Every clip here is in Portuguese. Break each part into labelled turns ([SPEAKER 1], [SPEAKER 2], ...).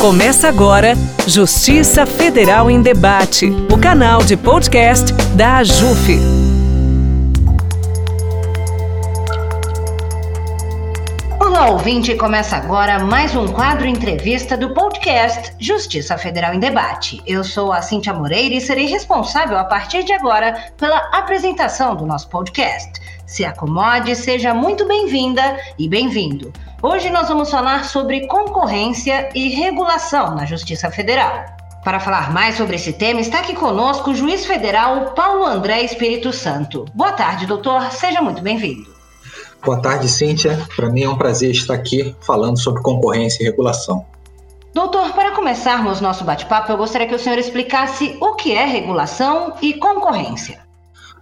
[SPEAKER 1] Começa agora Justiça Federal em Debate, o canal de podcast da AJUF.
[SPEAKER 2] Olá, ouvinte, começa agora mais um quadro entrevista do podcast Justiça Federal em Debate. Eu sou a Cíntia Moreira e serei responsável a partir de agora pela apresentação do nosso podcast. Se acomode, seja muito bem-vinda e bem-vindo. Hoje nós vamos falar sobre concorrência e regulação na Justiça Federal. Para falar mais sobre esse tema, está aqui conosco o juiz federal Paulo André Espírito Santo. Boa tarde, doutor. Seja muito bem-vindo.
[SPEAKER 3] Boa tarde, Cíntia. Para mim é um prazer estar aqui falando sobre concorrência e regulação.
[SPEAKER 2] Doutor, para começarmos nosso bate-papo, eu gostaria que o senhor explicasse o que é regulação e concorrência.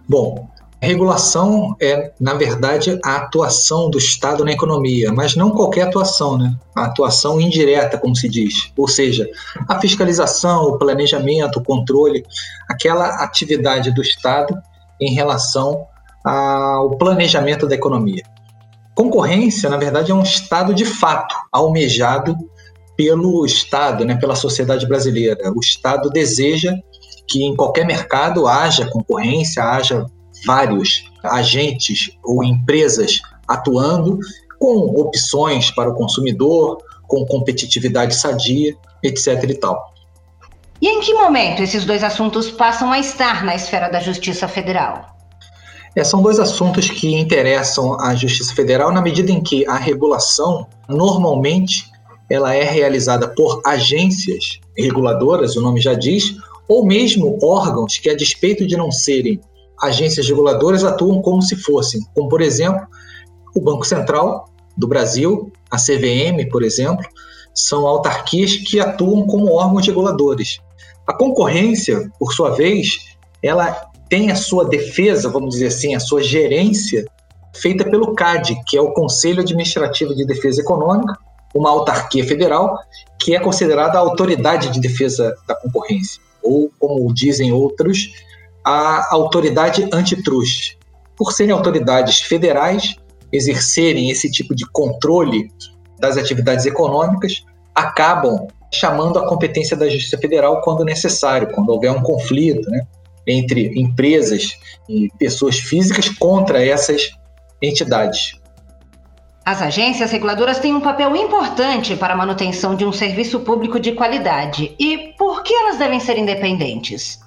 [SPEAKER 3] Bom, Regulação é, na verdade, a atuação do Estado na economia, mas não qualquer atuação, né? A atuação indireta, como se diz. Ou seja, a fiscalização, o planejamento, o controle, aquela atividade do Estado em relação ao planejamento da economia. Concorrência, na verdade, é um estado de fato almejado pelo Estado, né, pela sociedade brasileira. O Estado deseja que em qualquer mercado haja concorrência, haja vários agentes ou empresas atuando com opções para o consumidor, com competitividade sadia, etc. e tal.
[SPEAKER 2] E em que momento esses dois assuntos passam a estar na esfera da Justiça Federal?
[SPEAKER 3] É, são dois assuntos que interessam à Justiça Federal na medida em que a regulação, normalmente, ela é realizada por agências reguladoras, o nome já diz, ou mesmo órgãos que, a despeito de não serem agências reguladoras atuam como se fossem, como por exemplo, o Banco Central do Brasil, a CVM, por exemplo, são autarquias que atuam como órgãos reguladores. A concorrência, por sua vez, ela tem a sua defesa, vamos dizer assim, a sua gerência feita pelo CAD, que é o Conselho Administrativo de Defesa Econômica, uma autarquia federal que é considerada a autoridade de defesa da concorrência, ou como dizem outros, a autoridade antitruste. Por serem autoridades federais, exercerem esse tipo de controle das atividades econômicas, acabam chamando a competência da Justiça Federal quando necessário, quando houver um conflito né, entre empresas e pessoas físicas contra essas entidades.
[SPEAKER 2] As agências reguladoras têm um papel importante para a manutenção de um serviço público de qualidade. E por que elas devem ser independentes?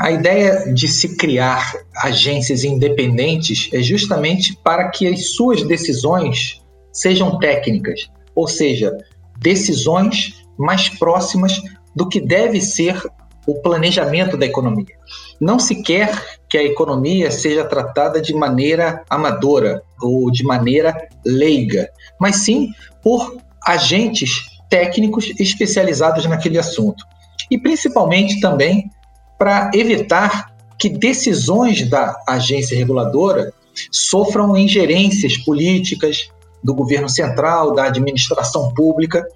[SPEAKER 3] A ideia de se criar agências independentes é justamente para que as suas decisões sejam técnicas, ou seja, decisões mais próximas do que deve ser o planejamento da economia. Não se quer que a economia seja tratada de maneira amadora ou de maneira leiga, mas sim por agentes técnicos especializados naquele assunto. E principalmente também para evitar que decisões da agência reguladora sofram ingerências políticas do governo central, da administração pública,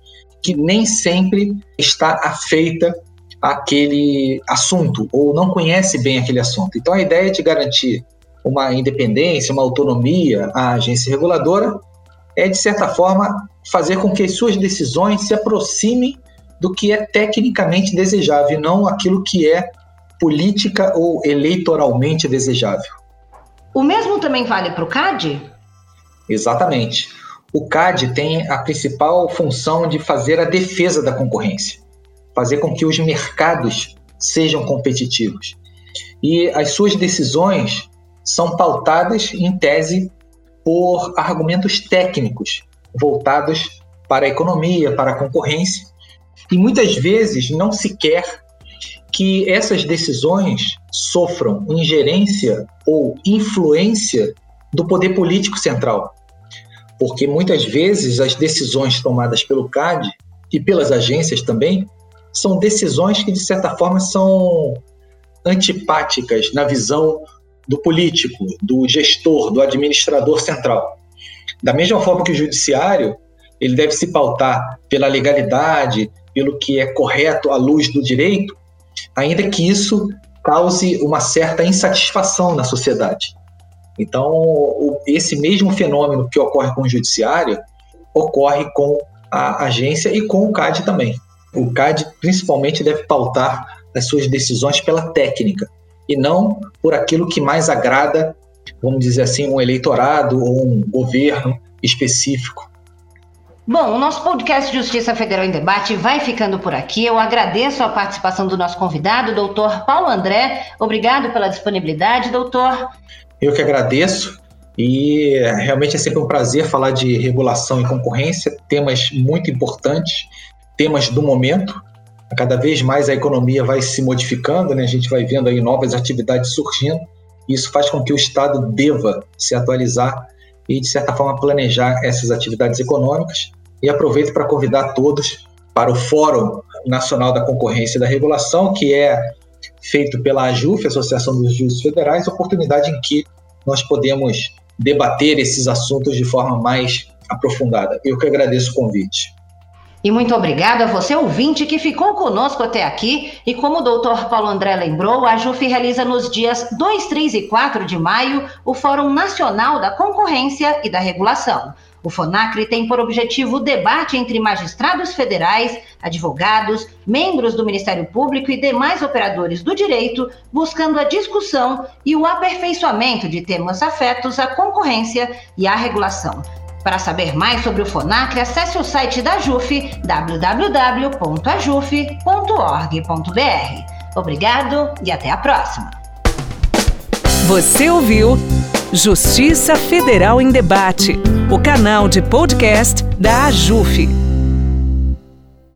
[SPEAKER 3] que nem sempre está afeita àquele assunto ou não conhece bem aquele assunto. Então, a ideia de garantir uma independência, uma autonomia à agência reguladora é, de certa forma, fazer com que as suas decisões se aproximem do que é tecnicamente desejável e não aquilo que é política ou eleitoralmente desejável.
[SPEAKER 2] O mesmo também vale para o CAD?
[SPEAKER 3] Exatamente. O CAD tem a principal função de fazer a defesa da concorrência, fazer com que os mercados sejam competitivos. E as suas decisões são pautadas, em tese, por argumentos técnicos voltados para a economia, para a concorrência, e muitas vezes não se quer que essas decisões sofram ingerência ou influência do poder político central. Porque muitas vezes as decisões tomadas pelo CAD e pelas agências também são decisões que, de certa forma, são antipáticas na visão do político, do gestor, do administrador central. Da mesma forma que o judiciário, ele deve se pautar pela legalidade, pelo que é correto à luz do direito, ainda que isso cause uma certa insatisfação na sociedade. Então, esse mesmo fenômeno que ocorre com o judiciário ocorre com a agência e com o CAD também. O CAD principalmente deve pautar as suas decisões pela técnica e não por aquilo que mais agrada, vamos dizer assim, um eleitorado ou um governo específico.
[SPEAKER 2] Bom, o nosso podcast Justiça Federal em Debate vai ficando por aqui. Eu agradeço a participação do nosso convidado, doutor Paulo André. Obrigado pela disponibilidade, doutor.
[SPEAKER 3] Eu que agradeço. E realmente é sempre um prazer falar de regulação e concorrência, temas muito importantes, temas do momento. Cada vez mais a economia vai se modificando, né? a gente vai vendo aí novas atividades surgindo. Isso faz com que o Estado deva se atualizar e, de certa forma, planejar essas atividades econômicas. E aproveito para convidar todos para o Fórum Nacional da Concorrência e da Regulação, que é feito pela AJUF, Associação dos Juízes Federais, oportunidade em que nós podemos debater esses assuntos de forma mais aprofundada. Eu que agradeço o convite.
[SPEAKER 2] E muito obrigado a você, ouvinte, que ficou conosco até aqui. E como o doutor Paulo André lembrou, a JUF realiza nos dias 2, 3 e 4 de maio o Fórum Nacional da Concorrência e da Regulação. O FONACRE tem por objetivo o debate entre magistrados federais, advogados, membros do Ministério Público e demais operadores do direito, buscando a discussão e o aperfeiçoamento de temas afetos à concorrência e à regulação. Para saber mais sobre o FONACRE, acesse o site da JUF, www.ajuf.org.br. Obrigado e até a próxima.
[SPEAKER 1] Você ouviu Justiça Federal em Debate, o canal de podcast da AJUF.